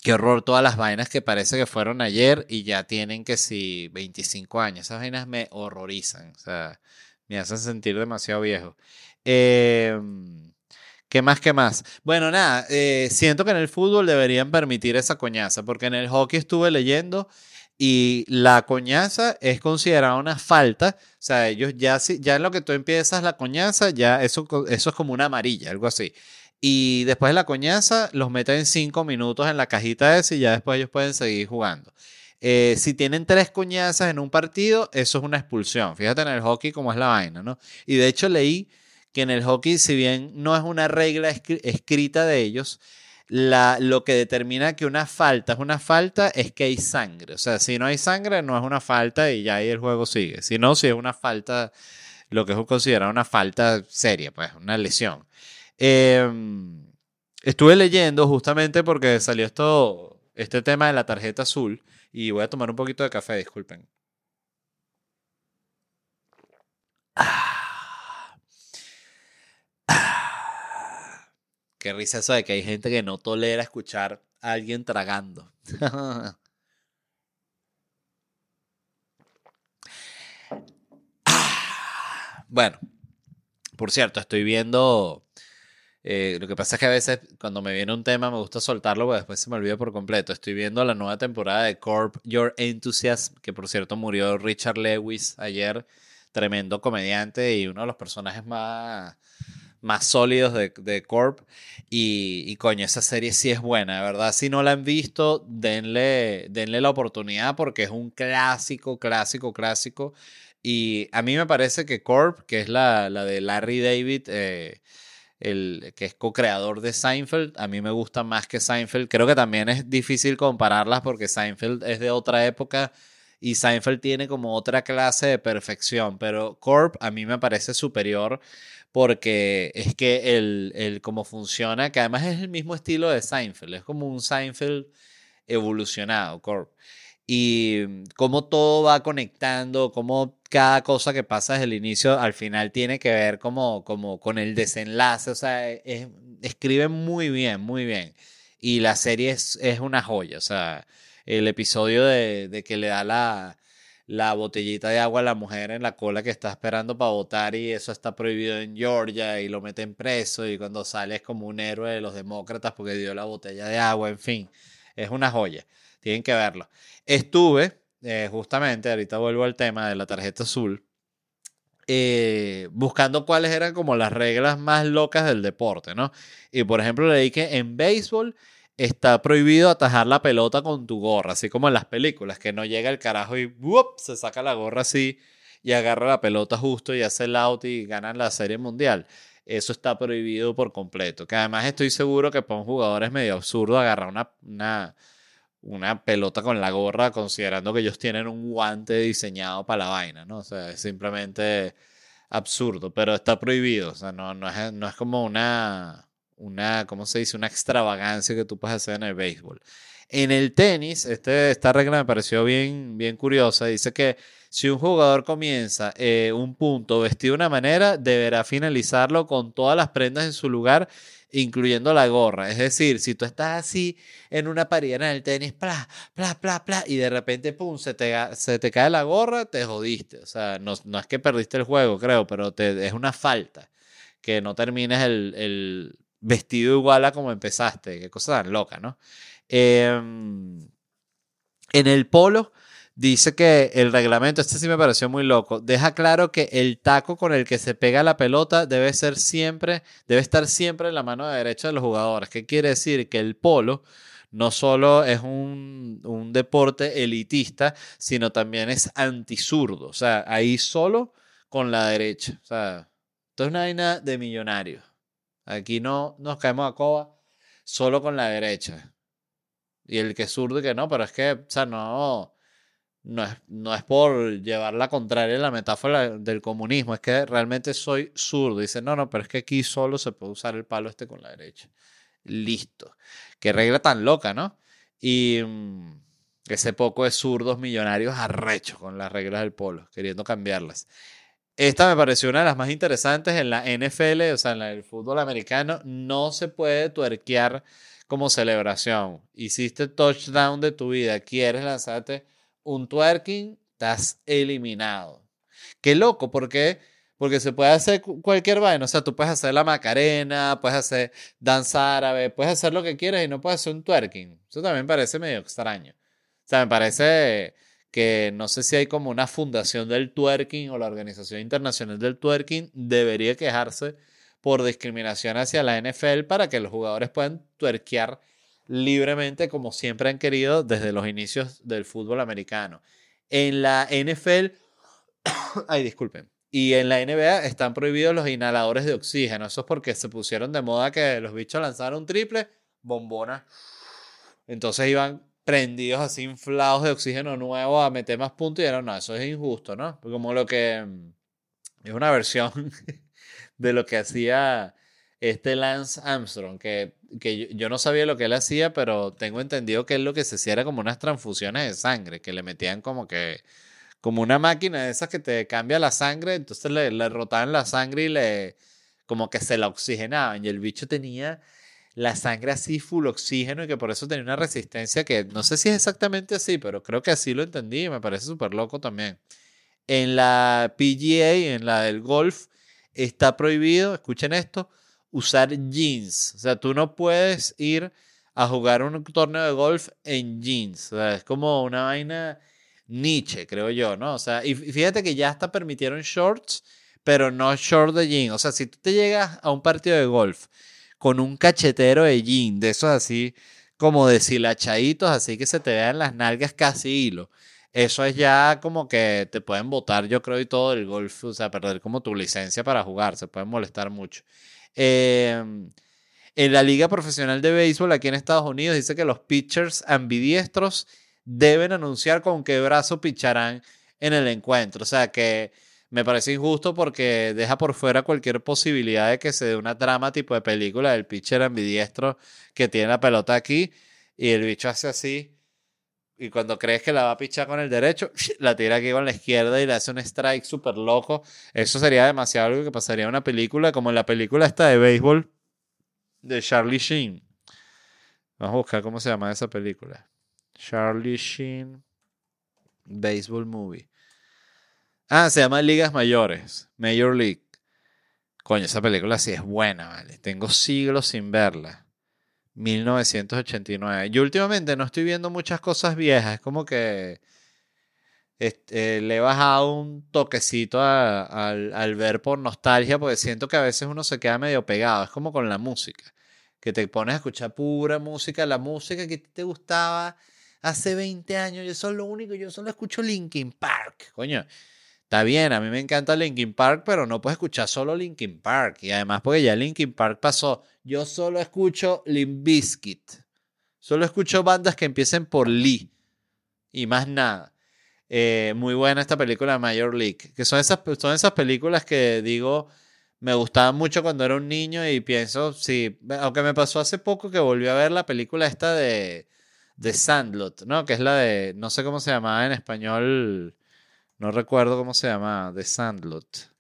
qué horror todas las vainas que parece que fueron ayer y ya tienen que si 25 años. Esas vainas me horrorizan, o sea, me hacen sentir demasiado viejo. Em, ¿Qué más, qué más? Bueno, nada, eh, siento que en el fútbol deberían permitir esa coñaza, porque en el hockey estuve leyendo y la coñaza es considerada una falta. O sea, ellos ya, ya en lo que tú empiezas la coñaza, ya eso, eso es como una amarilla, algo así. Y después de la coñaza, los meten cinco minutos en la cajita esa y ya después ellos pueden seguir jugando. Eh, si tienen tres coñazas en un partido, eso es una expulsión. Fíjate en el hockey cómo es la vaina, ¿no? Y de hecho leí que en el hockey, si bien no es una regla escrita de ellos, lo que determina que una falta es una falta es que hay sangre. O sea, si no hay sangre, no es una falta y ya ahí el juego sigue. Si no, si es una falta, lo que es considerado una falta seria, pues una lesión. Em, estuve leyendo justamente porque salió esto, este tema de la tarjeta azul y voy a tomar un poquito de café, disculpen. Ah. Qué risa eso de que hay gente que no tolera escuchar a alguien tragando. bueno, por cierto, estoy viendo. Eh, lo que pasa es que a veces cuando me viene un tema me gusta soltarlo, pero después se me olvida por completo. Estoy viendo la nueva temporada de Corp Your Enthusiasm, que por cierto murió Richard Lewis ayer, tremendo comediante y uno de los personajes más más sólidos de, de Corp. Y, y, coño, esa serie sí es buena, de verdad. Si no la han visto, denle, denle la oportunidad porque es un clásico, clásico, clásico. Y a mí me parece que Corp, que es la, la de Larry David, eh, el, que es co-creador de Seinfeld, a mí me gusta más que Seinfeld. Creo que también es difícil compararlas porque Seinfeld es de otra época y Seinfeld tiene como otra clase de perfección, pero Corp a mí me parece superior porque es que el, el cómo funciona, que además es el mismo estilo de Seinfeld, es como un Seinfeld evolucionado, Corp. Y cómo todo va conectando, cómo cada cosa que pasa desde el inicio al final tiene que ver como, como con el desenlace, o sea, es, escribe muy bien, muy bien. Y la serie es, es una joya, o sea, el episodio de, de que le da la, la botellita de agua a la mujer en la cola que está esperando para votar y eso está prohibido en Georgia y lo meten preso y cuando sale es como un héroe de los demócratas porque dio la botella de agua, en fin, es una joya, tienen que verlo. Estuve, eh, justamente, ahorita vuelvo al tema de la tarjeta azul, eh, buscando cuáles eran como las reglas más locas del deporte, ¿no? Y por ejemplo leí que en béisbol está prohibido atajar la pelota con tu gorra, así como en las películas, que no llega el carajo y se saca la gorra así y agarra la pelota justo y hace el out y ganan la serie mundial. Eso está prohibido por completo. Que además estoy seguro que para un jugador es medio absurdo agarrar una, una, una pelota con la gorra, considerando que ellos tienen un guante diseñado para la vaina, ¿no? O sea, es simplemente absurdo, pero está prohibido. O sea, no, no, es, no es como una una, ¿cómo se dice? Una extravagancia que tú puedes hacer en el béisbol. En el tenis, este, esta regla me pareció bien, bien curiosa. Dice que si un jugador comienza eh, un punto vestido de una manera, deberá finalizarlo con todas las prendas en su lugar, incluyendo la gorra. Es decir, si tú estás así en una pared en el tenis, pla, pla, pla, pla, y de repente, pum, se te, se te cae la gorra, te jodiste. O sea, no, no es que perdiste el juego, creo, pero te, es una falta que no termines el vestido igual a como empezaste. Qué cosa tan loca, ¿no? Em, en el polo dice que el reglamento, este sí me pareció muy loco, deja claro que el taco con el que se pega la pelota debe ser siempre, debe estar siempre en la mano derecha de los jugadores. ¿Qué quiere decir? Que el polo no solo es un, deporte elitista, sino también es antisurdo. O sea, ahí solo con la derecha. O sea, esto es una vaina de millonarios. Aquí no nos caemos a coba solo con la derecha. Y el que es zurdo y que no, pero es que, o sea, no, no es, no es por llevar la contraria la metáfora del comunismo, es que realmente soy zurdo. Dice, no, no, pero es que aquí solo se puede usar el palo este con la derecha. Listo. Qué regla tan loca, ¿no? Y mm, ese poco de zurdos millonarios arrechos con las reglas del polo, queriendo cambiarlas. Esta me pareció una de las más interesantes en la NFL, o sea, en el fútbol americano. No se puede tuerquear como celebración. Hiciste touchdown de tu vida, quieres lanzarte un twerking, estás eliminado. Qué loco, ¿por qué? Porque se puede hacer cualquier vaina. O sea, tú puedes hacer la macarena, puedes hacer danza árabe, puedes hacer lo que quieras y no puedes hacer un twerking. Eso también parece medio extraño. O sea, me parece que no sé si hay como una fundación del twerking o la Organización Internacional del Twerking debería quejarse por discriminación hacia la NFL para que los jugadores puedan twerkear libremente como siempre han querido desde los inicios del fútbol americano. En la NFL, ay disculpen, y en la NBA están prohibidos los inhaladores de oxígeno. Eso es porque se pusieron de moda que los bichos lanzaron un triple, bombona. Entonces iban prendidos así inflados de oxígeno nuevo a meter más puntos y era, no, eso es injusto, ¿no? Como lo que mm, es una versión de lo que hacía este Lance Armstrong, que, que yo, no sabía lo que él hacía, pero tengo entendido que él lo que se hacía era como unas transfusiones de sangre, que le metían como que, como una máquina de esas que te cambia la sangre, entonces le, le rotaban la sangre y le, como que se la oxigenaban, y el bicho tenía la sangre así full oxígeno y que por eso tenía una resistencia que no sé si es exactamente así, pero creo que así lo entendí y me parece súper loco también. En la PGA, en la del golf, está prohibido, escuchen esto, usar jeans. O sea, tú no puedes ir a jugar un torneo de golf en jeans. O sea, es como una vaina Nietzsche, creo yo, ¿no? O sea, y fíjate que ya hasta permitieron shorts, pero no shorts de jeans. O sea, si tú te llegas a un partido de golf con un cachetero de jean, de esos así como deshilachaditos, así que se te vean las nalgas casi hilo. Eso es ya como que te pueden votar, yo creo, y todo el golf, o sea, perder como tu licencia para jugar, se pueden molestar mucho. Em, en la Liga Profesional de Béisbol aquí en Estados Unidos dice que los pitchers ambidiestros deben anunciar con qué brazo picharán en el encuentro. O sea que me parece injusto porque deja por fuera cualquier posibilidad de que se dé una trama tipo de película del pitcher ambidiestro que tiene la pelota aquí y el bicho hace así y cuando crees que la va a pichar con el derecho, la tira aquí con la izquierda y le hace un strike súper loco. Eso sería demasiado algo que pasaría en una película como en la película esta de béisbol de Charlie Sheen. Vamos a buscar cómo se llama esa película. Charlie Sheen Baseball Movie. Ah, se llama Ligas Mayores, Major League. Coño, esa película sí es buena, ¿vale? Tengo siglos sin verla. 1989. Yo últimamente no estoy viendo muchas cosas viejas. Es como que este, le he bajado un toquecito al ver por nostalgia, porque siento que a veces uno se queda medio pegado. Es como con la música, que te pones a escuchar pura música, la música que te gustaba hace 20 años. Yo soy lo único, yo solo escucho Linkin Park. Coño, está bien, a mí me encanta Linkin Park, pero no puedes escuchar solo Linkin Park. Y además, porque ya Linkin Park pasó, yo solo escucho Limp Bizkit. Solo escucho bandas que empiecen por Lee y más nada. Eh, muy buena esta película Major League, que son esas, son esas películas que digo, me gustaban mucho cuando era un niño y pienso, sí, aunque me pasó hace poco que volví a ver la película esta de, de Sandlot, ¿no? Que es la de, no sé cómo se llamaba en español, no recuerdo cómo se llamaba, de Sandlot.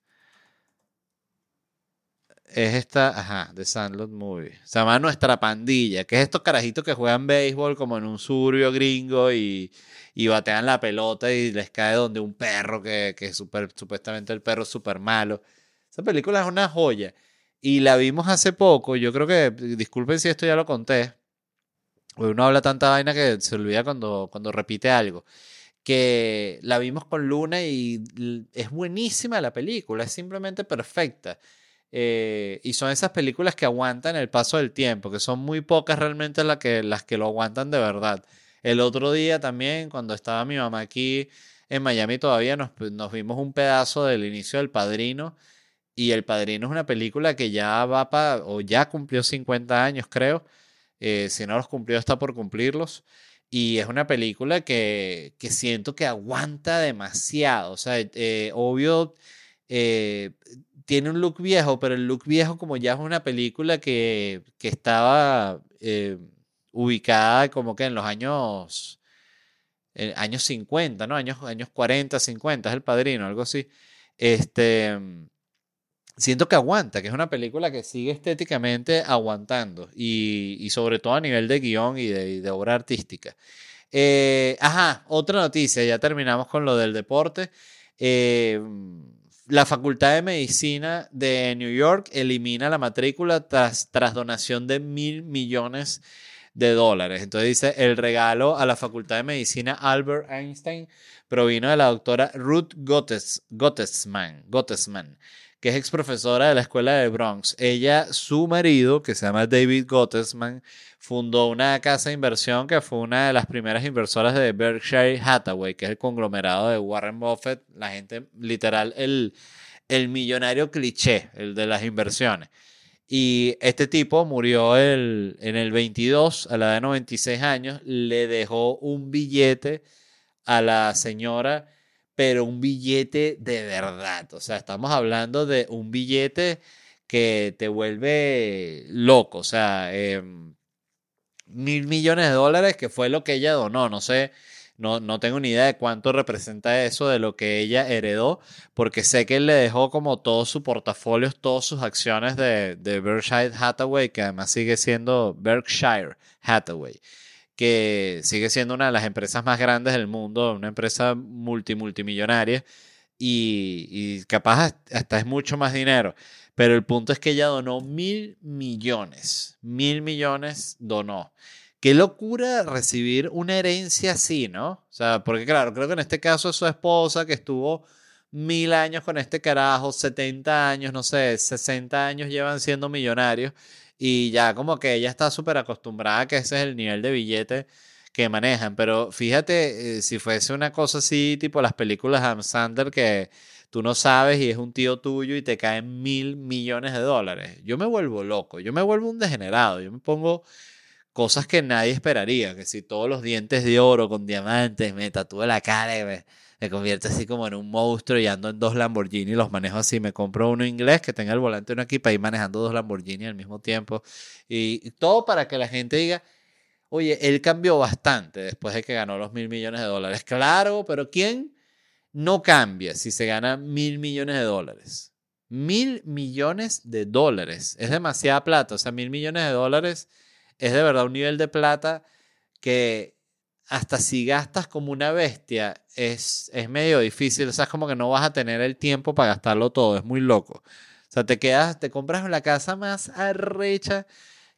Es esta, ajá, The Sandlot Movie. Se llama Nuestra Pandilla, que es estos carajitos que juegan béisbol como en un suburbio gringo y, y batean la pelota y les cae donde un perro que, que super, supuestamente el perro es súper malo. Esa película es una joya. Y la vimos hace poco. Yo creo que, disculpen si esto ya lo conté. Uno habla tanta vaina que se olvida cuando, cuando repite algo. Que la vimos con Luna y es buenísima la película. Es simplemente perfecta. Eh, y son esas películas que aguantan el paso del tiempo, que son muy pocas realmente las que, las que lo aguantan de verdad. El otro día también, cuando estaba mi mamá aquí en Miami todavía, nos, nos vimos un pedazo del inicio del Padrino. Y El Padrino es una película que ya va para, o ya cumplió 50 años, creo. Eh, si no los cumplió, está por cumplirlos. Y es una película que, que siento que aguanta demasiado. O sea, eh, obvio, eh, tiene un look viejo, pero el look viejo como ya es una película que, que estaba eh, ubicada como que en los años, años 50, ¿no? Años, años 40, 50, es El Padrino, algo así. Este, siento que aguanta, que es una película que sigue estéticamente aguantando y, sobre todo a nivel de guion y de, obra artística. Eh, ajá, otra noticia, ya terminamos con lo del deporte. Eh, la Facultad de Medicina de New York elimina la matrícula tras, donación de mil millones de dólares. Entonces dice, el regalo a la Facultad de Medicina Albert Einstein provino de la doctora Ruth Gottes, Gottesman, Gottesman, que es ex profesora de la escuela de Bronx. Ella, su marido, que se llama David Gottesman, fundó una casa de inversión que fue una de las primeras inversoras de Berkshire Hathaway, que es el conglomerado de Warren Buffett, la gente literal, el, el millonario cliché, el de las inversiones. Y este tipo murió el, en el 22, a la edad de 96 años, le dejó un billete a la señora, pero un billete de verdad. O sea, estamos hablando de un billete que te vuelve loco. O sea, eh, mil millones de dólares, que fue lo que ella donó. No sé, no, no tengo ni idea de cuánto representa eso de lo que ella heredó, porque sé que él le dejó como todo su portafolio, todas sus acciones de, de Berkshire Hathaway, que además sigue siendo Berkshire Hathaway que sigue siendo una de las empresas más grandes del mundo, una empresa multimultimillonaria y, y capaz hasta es mucho más dinero. Pero el punto es que ella donó mil millones, mil millones donó. Qué locura recibir una herencia así, ¿no? O sea, porque claro, creo que en este caso es su esposa que estuvo mil años con este carajo, 70 años, no sé, 60 años llevan siendo millonarios y ya como que ella está súper acostumbrada a que ese es el nivel de billete que manejan. Pero fíjate, eh, si fuese una cosa así, tipo las películas de Adam Sandler que tú no sabes y es un tío tuyo y te caen mil millones de dólares. Yo me vuelvo loco, yo me vuelvo un degenerado, yo me pongo cosas que nadie esperaría, que si todos los dientes de oro con diamantes, me tatúo la cara y me convierto así como en un monstruo y ando en dos Lamborghini, los manejo así, me compro uno inglés que tenga el volante uno aquí para ir manejando dos Lamborghini al mismo tiempo y, y todo para que la gente diga, oye, él cambió bastante después de que ganó los mil millones de dólares. Claro, pero ¿quién no cambia si se gana mil millones de dólares? Mil millones de dólares. Es demasiada plata. O sea, mil millones de dólares es de verdad un nivel de plata que hasta si gastas como una bestia, es, es medio difícil. O sea, es como que no vas a tener el tiempo para gastarlo todo. Es muy loco. O sea, te quedas, te compras la casa más arrecha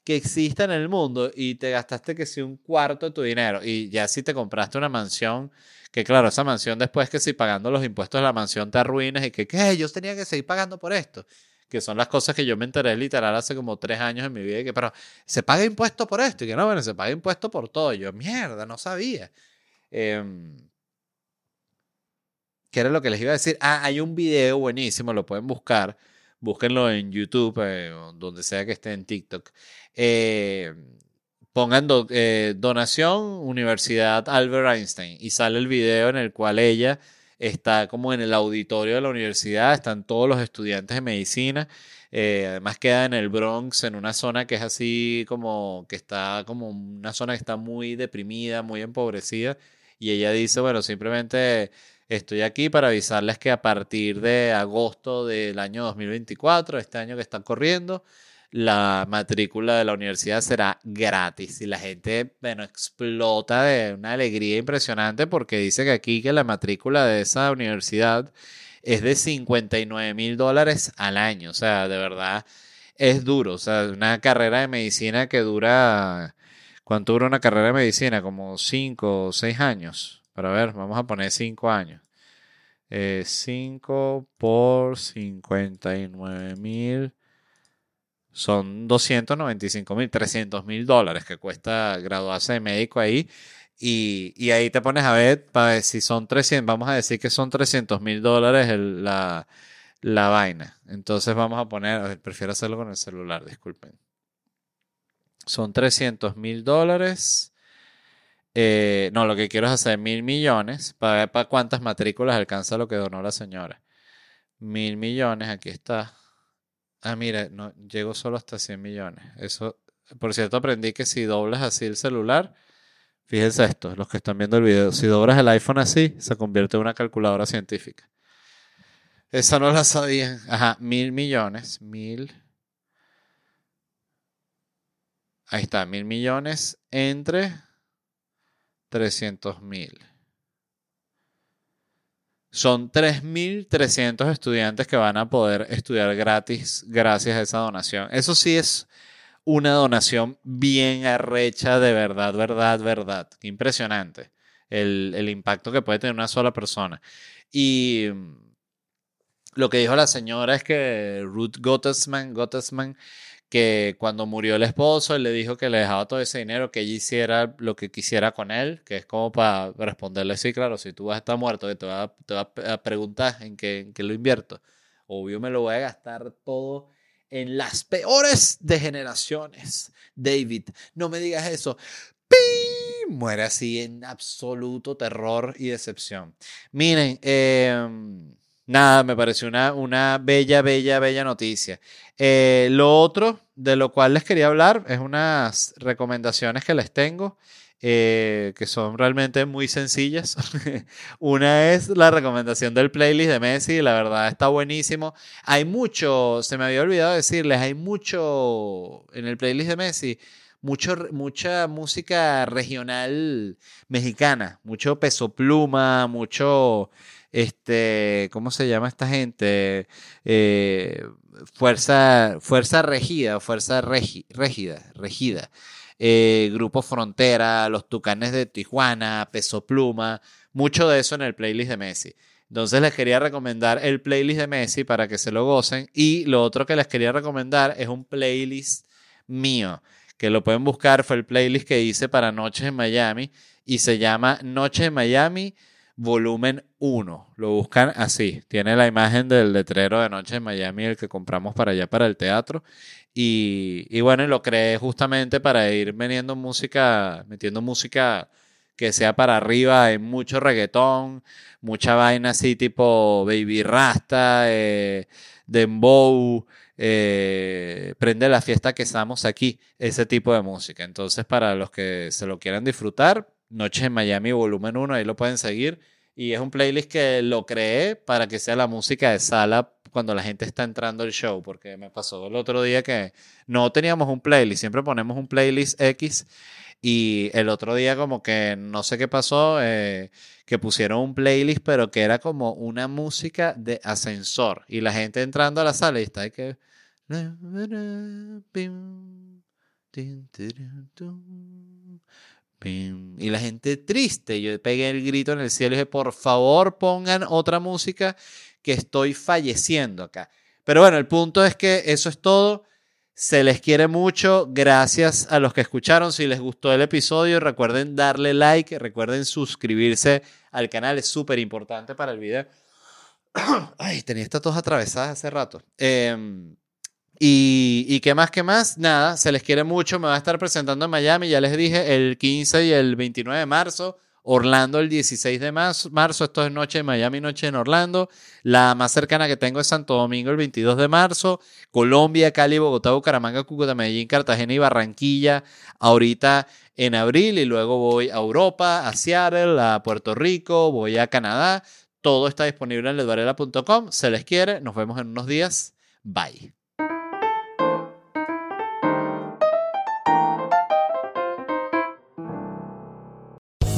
que exista en el mundo y te gastaste que si un cuarto de tu dinero. Y ya si te compraste una mansión, que claro, esa mansión después que si pagando los impuestos de la mansión te arruinas y que, ¿qué? Yo tenía que seguir pagando por esto. Que son las cosas que yo me enteré literal hace como tres años en mi vida. Y que, pero, ¿se paga impuesto por esto? Y que no, bueno, se paga impuesto por todo. Y yo, mierda, no sabía. Em, ¿Qué era lo que les iba a decir? Ah, hay un video buenísimo, lo pueden buscar búsquenlo en YouTube, eh, donde sea que esté en TikTok. Eh, pongan eh, donación Universidad Albert Einstein y sale el video en el cual ella está como en el auditorio de la universidad, están todos los estudiantes de medicina. además queda en el Bronx, en una zona que es así como que está como una zona que está muy deprimida, muy empobrecida. Y ella dice, bueno, simplemente Estoy aquí para avisarles que a partir de agosto del año 2024, este año que está corriendo, la matrícula de la universidad será gratis y la gente, bueno, explota de una alegría impresionante porque dice que aquí que la matrícula de esa universidad es de 59 mil dólares al año, o sea, de verdad es duro, o sea, una carrera de medicina que dura, ¿cuánto dura una carrera de medicina? Como 5 o 6 años. Pero a ver, vamos a poner 5 años. 5 eh, por 59 mil son 295 mil, 300 mil dólares que cuesta graduarse de médico ahí. Y, y, ahí te pones a ver para ver si son 300, vamos a decir que son 300 mil dólares la, la vaina. Entonces vamos a poner, prefiero hacerlo con el celular, disculpen. Son 300 mil dólares eh, no, lo que quiero es hacer mil millones para ver para cuántas matrículas alcanza lo que donó la señora. Mil millones, aquí está. Ah, mira, no, llego solo hasta 100 millones. Eso, por cierto, aprendí que si doblas así el celular, fíjense esto, los que están viendo el video, si doblas el iPhone así, se convierte en una calculadora científica. Esa no la sabían. Ajá, mil millones, mil. Ahí está, mil millones entre 300 mil. Son 3.300 estudiantes que van a poder estudiar gratis gracias a esa donación. Eso sí es una donación bien arrecha de verdad, verdad, verdad. Impresionante el, el impacto que puede tener una sola persona. Y lo que dijo la señora es que Ruth Gottesman, Gottesman que cuando murió el esposo, le dijo que le dejaba todo ese dinero, que ella hiciera lo que quisiera con él, que es como para responderle, sí, claro, si tú vas a estar muerto, te va, te va a preguntar en qué, lo invierto. Obvio me lo voy a gastar todo en las peores degeneraciones. David, no me digas eso. ¡Pim! Muere así en absoluto terror y decepción. Miren, eh, Nada, me pareció una, una bella, bella, bella noticia. Eh, lo otro de lo cual les quería hablar es unas recomendaciones que les tengo. Eh, que son realmente muy sencillas. Una es la recomendación del playlist de Messi, la verdad está buenísimo. Hay mucho, se me había olvidado decirles, hay mucho en el playlist de Messi, mucho, mucha música regional mexicana, mucho peso pluma, mucho este, ¿cómo se llama esta gente? Eh, fuerza, fuerza regida, fuerza rígida, regida. Eh, Grupo Frontera, Los Tucanes de Tijuana, Peso Pluma, mucho de eso en el playlist de Messi. Entonces les quería recomendar el playlist de Messi para que se lo gocen. Y lo otro que les quería recomendar es un playlist mío, que lo pueden buscar, fue el playlist que hice para Noches en Miami y se llama Noches en Miami volumen 1. Lo buscan así. Tiene la imagen del letrero de Noche en Miami, el que compramos para allá, para el teatro. Y, y bueno, lo creé justamente para ir metiendo música, metiendo música que sea para arriba. Hay mucho reggaetón, mucha vaina así tipo Baby Rasta, eh, Dembow. Eh, prende la fiesta que estamos aquí, ese tipo de música. Entonces, para los que se lo quieran disfrutar, Noches en Miami volumen 1, ahí lo pueden seguir. Y es un playlist que lo creé para que sea la música de sala cuando la gente está entrando al show, porque me pasó el otro día que no teníamos un playlist, siempre ponemos un playlist X Y el otro día como que no sé qué pasó, eh, que pusieron un playlist, pero que era como una música de ascensor. Y la gente entrando a la sala y está que... Y la gente triste. Yo pegué el grito en el cielo y dije, por favor pongan otra música que estoy falleciendo acá. Pero bueno, el punto es que eso es todo. Se les quiere mucho. Gracias a los que escucharon. Si les gustó el episodio, recuerden darle like, recuerden suscribirse al canal. Es súper importante para el video. Ay, tenía estas dos atravesadas hace rato. Em, y, qué más, qué más, nada, se les quiere mucho. Me va a estar presentando en Miami, ya les dije, el 15 y el 29 de marzo. Orlando el 16 de marzo, marzo, esto es noche en Miami, noche en Orlando. La más cercana que tengo es Santo Domingo el 22 de marzo. Colombia, Cali, Bogotá, Bucaramanga, Cúcuta, Medellín, Cartagena y Barranquilla. Ahorita en abril y luego voy a Europa, a Seattle, a Puerto Rico, voy a Canadá. Todo está disponible en ledvarela.com. Se les quiere. Nos vemos en unos días. Bye.